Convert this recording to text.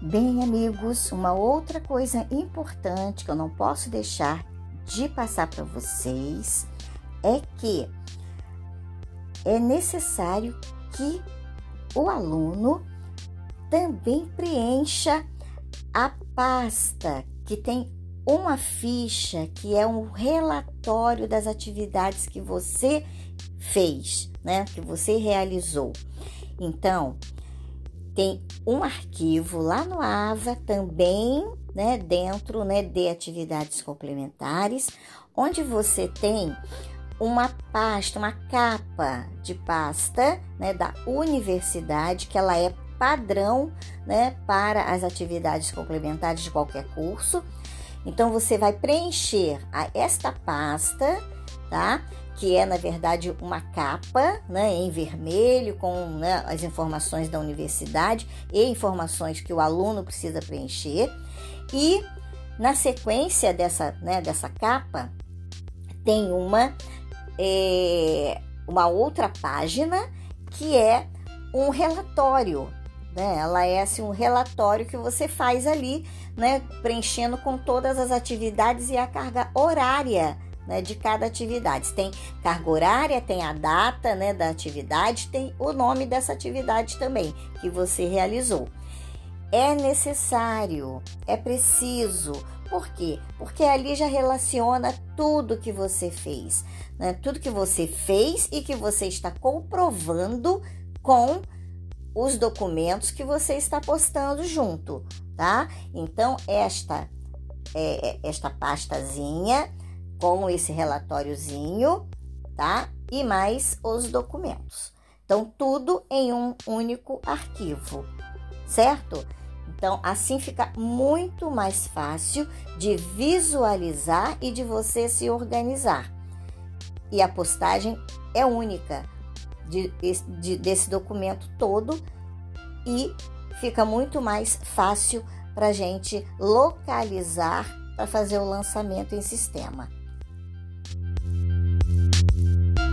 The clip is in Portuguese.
Bem, amigos, uma outra coisa importante que eu não posso deixar de passar para vocês é que é necessário que o aluno também preencha a pasta que tem uma ficha que é um relatório das atividades que você fez, né? Que você realizou. Então, tem um arquivo lá no AVA também, né, dentro, né, de atividades complementares, onde você tem uma pasta, uma capa de pasta, né, da universidade, que ela é padrão, né, para as atividades complementares de qualquer curso. Então você vai preencher a esta pasta, tá? que é na verdade uma capa né, em vermelho com né, as informações da universidade e informações que o aluno precisa preencher. E na sequência dessa, né, dessa capa tem uma, é, uma outra página que é um relatório. Né? Ela é assim, um relatório que você faz ali, né, preenchendo com todas as atividades e a carga horária né, de cada atividade. Tem carga horária, tem a data né, da atividade, tem o nome dessa atividade também que você realizou. É necessário, é preciso. Por quê? Porque ali já relaciona tudo que você fez, né? Tudo que você fez e que você está comprovando com os documentos que você está postando junto, tá? Então, esta é, é esta pastazinha com esse relatóriozinho, tá? E mais os documentos. Então, tudo em um único arquivo, certo? Então, assim fica muito mais fácil de visualizar e de você se organizar. E a postagem é única de, de, desse documento todo e fica muito mais fácil para a gente localizar para fazer o lançamento em sistema. Thank you.